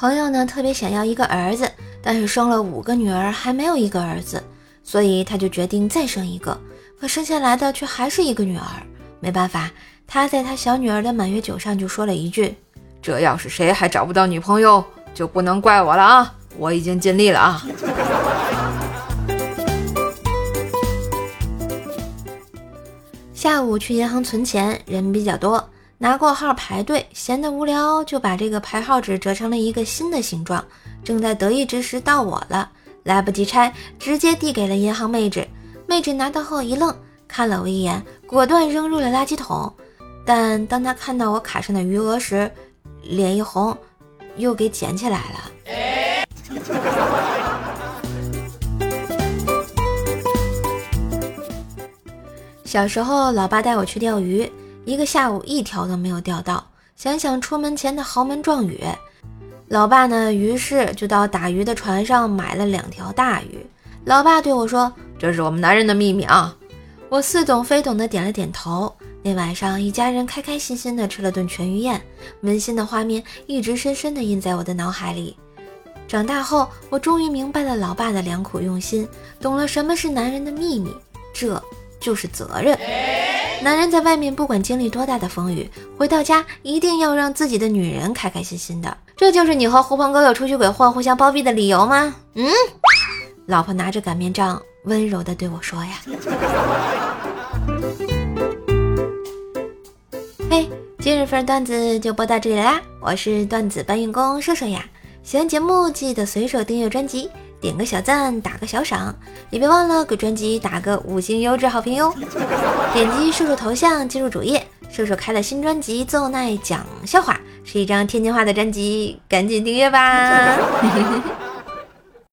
朋友呢特别想要一个儿子，但是生了五个女儿还没有一个儿子，所以他就决定再生一个，可生下来的却还是一个女儿。没办法，他在他小女儿的满月酒上就说了一句：“这要是谁还找不到女朋友，就不能怪我了啊！我已经尽力了啊。”下午去银行存钱，人比较多。拿过号排队，闲得无聊，就把这个排号纸折成了一个新的形状。正在得意之时，到我了，来不及拆，直接递给了银行妹纸。妹纸拿到后一愣，看了我一眼，果断扔入了垃圾桶。但当他看到我卡上的余额时，脸一红，又给捡起来了。小时候，老爸带我去钓鱼。一个下午一条都没有钓到，想想出门前的豪门壮语，老爸呢，于是就到打鱼的船上买了两条大鱼。老爸对我说：“这是我们男人的秘密啊！”我似懂非懂的点了点头。那晚上，一家人开开心心的吃了顿全鱼宴，温馨的画面一直深深的印在我的脑海里。长大后，我终于明白了老爸的良苦用心，懂了什么是男人的秘密，这就是责任。男人在外面不管经历多大的风雨，回到家一定要让自己的女人开开心心的。这就是你和狐朋狗友出去鬼混、互相包庇的理由吗？嗯，老婆拿着擀面杖，温柔的对我说呀。嘿，今日份段子就播到这里啦，我是段子搬运工瘦瘦呀。喜欢节目记得随手订阅专辑。点个小赞，打个小赏，也别忘了给专辑打个五星优质好评哟！点击叔叔头像进入主页，叔叔开了新专辑《奏奈讲笑话》，是一张天津话的专辑，赶紧订阅吧！